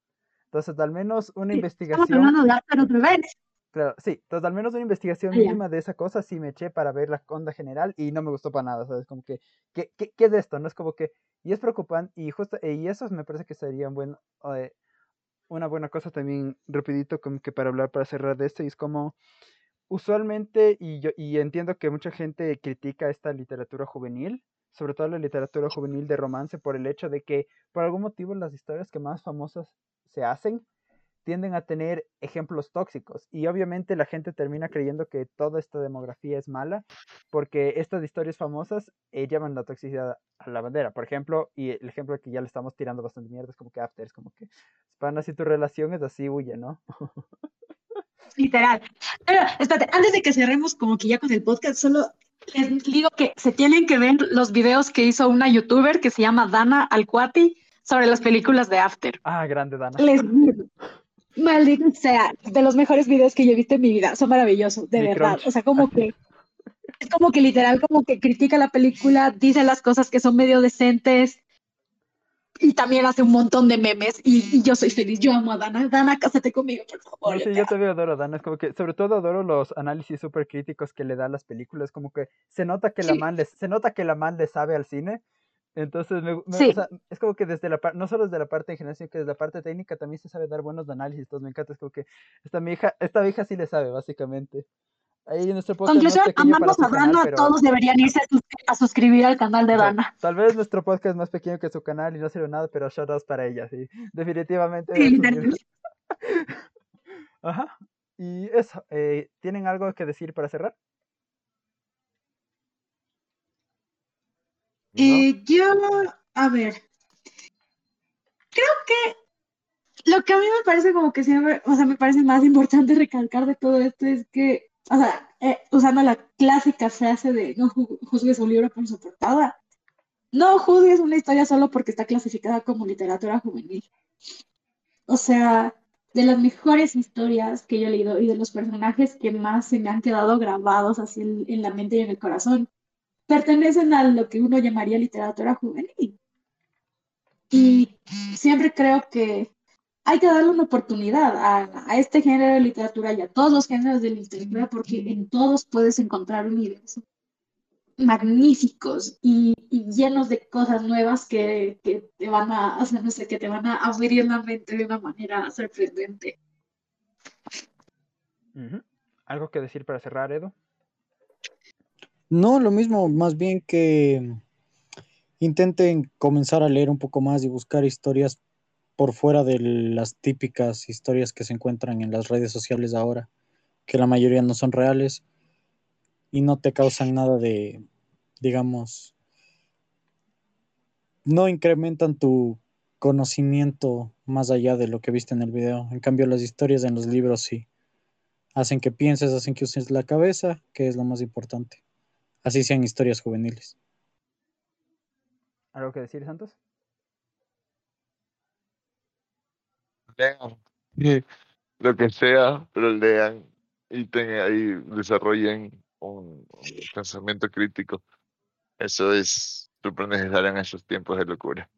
Entonces, al menos una Sí, Estamos investigación. hablando de After otra vez. Claro, sí, entonces al menos una investigación Ah, mínima de esa cosa sí me eché para ver la onda general y no me gustó para nada, ¿sabes? Como que, ¿qué, qué, qué es esto? No es como que, y es preocupante, y justo, y eso me parece que sería un buen, eh, una buena cosa también, rapidito, como que para hablar, para cerrar de esto, y es como, usualmente, y yo, y entiendo que mucha gente critica esta literatura juvenil, sobre todo la literatura juvenil de romance, por el hecho de que, por algún motivo, las historias que más famosas se hacen, tienden a tener ejemplos tóxicos y obviamente la gente termina creyendo que toda esta demografía es mala porque estas historias famosas eh, llevan la toxicidad a la bandera. Por ejemplo, y el ejemplo que ya le estamos tirando bastante mierda es como que After, es como que para así tu relación es así, huye, ¿no? Literal. Pero espérate, antes de que cerremos como que ya con el podcast, solo les digo que se tienen que ver los videos que hizo una youtuber que se llama Dana Alcuati sobre las películas de After. Ah, grande Dana. Les juro. Maldito sea, de los mejores videos que yo he visto en mi vida. Son maravillosos, de Mi verdad. crunch. O sea, como que es como que literal, como que critica la película, dice las cosas que son medio decentes y también hace un montón de memes. Y, y yo soy feliz. Yo amo a Dana. Dana, cásate conmigo, por favor. No yo también adoro Dana, es como que, sobre todo adoro los análisis súper críticos que le da a las películas, como que se nota que la Sí. man le, se nota que la man le sabe al cine, entonces me, me- Sí. o sea, es como que desde la parte, no solo desde la parte de generación, que desde la parte técnica también se sabe dar buenos análisis, entonces me encanta, es como que esta mi hija, esta vieja sí le sabe, básicamente. Ahí en nuestro podcast Conclusión, amamos a Dana, pero todos deberían irse a, sus- a suscribir al canal de o sea, Dana. tal vez nuestro podcast es más pequeño que su canal y no sirve nada, pero shoutouts para ella, sí. Definitivamente. Sí. Ajá. Y eso, eh, ¿tienen algo que decir para cerrar? Eh, yo, a ver, creo que lo que a mí me parece como que siempre, o sea, me parece más importante recalcar de todo esto es que, o sea, eh, usando la clásica frase de no ju- juzgues un libro por su portada, no juzgues una historia solo porque está clasificada como literatura juvenil. O sea, de las mejores historias que yo he leído y de los personajes que más se me han quedado grabados así en la mente y en el corazón, pertenecen a lo que uno llamaría literatura juvenil. Y siempre creo que hay que darle una oportunidad a, a este género de literatura y a todos los géneros de literatura porque en todos puedes encontrar universos magníficos y, y llenos de cosas nuevas que, que te van a, o sea, no sé, que te van a abrir la mente de una manera sorprendente. ¿Algo que decir para cerrar, Edo? No, lo mismo, más bien que intenten comenzar a leer un poco más y buscar historias por fuera de las típicas historias que se encuentran en las redes sociales ahora, que la mayoría no son reales y no te causan nada de, digamos, no incrementan tu conocimiento más allá de lo que viste en el video. En cambio, las historias en los libros sí hacen que pienses, hacen que uses la cabeza, que es lo más importante. Así sean historias juveniles. ¿Algo que decir, Santos? lean lo que sea, pero lean y tengan ahí, desarrollen un, un pensamiento crítico. Eso es súper necesario en esos tiempos de locura.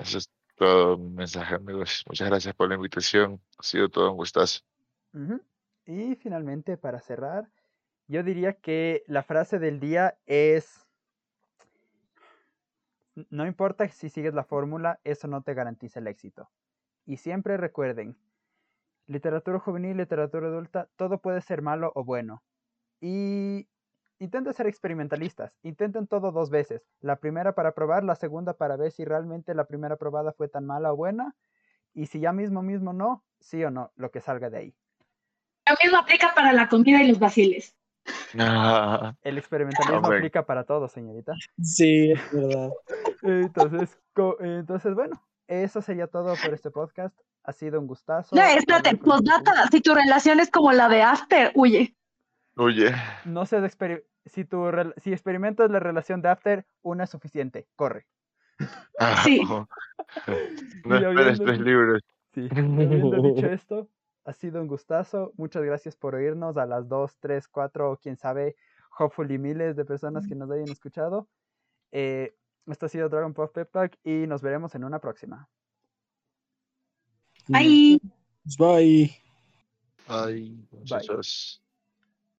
Eso es todo mi mensaje, amigos. Muchas gracias por la invitación. Ha sido todo un gustazo. Y finalmente, para cerrar, yo diría que la frase del día es, "N- no importa si sigues la fórmula, eso no te garantiza el éxito. Y siempre recuerden, literatura juvenil, literatura adulta, todo puede ser malo o bueno. Y intenten ser experimentalistas, intenten todo dos veces. La primera para probar, la segunda para ver si realmente la primera probada fue tan mala o buena. Y si ya mismo mismo no, sí o no, lo que salga de ahí. Lo mismo aplica para la comida y los vaciles. Ah, El experimentalismo Hombre. aplica para todo, señorita. Sí, es verdad. Entonces, bueno, eso sería todo por este podcast. Ha sido un gustazo. No, espérate, postdata, si tu relación es como la de After, huye. Oye, No experi- si tu si experimentas la relación de After, una es suficiente. Corre. Sí. no esperes tres libros. Sí. Habiendo dicho esto, ha sido un gustazo. Muchas gracias por oírnos a las 2, 3, 4 o quién sabe, hopefully miles de personas que nos hayan escuchado. Eh, esto ha sido Dragon Puff Pep Talk y nos veremos en una próxima. Bye. Bye. Bye. Bye.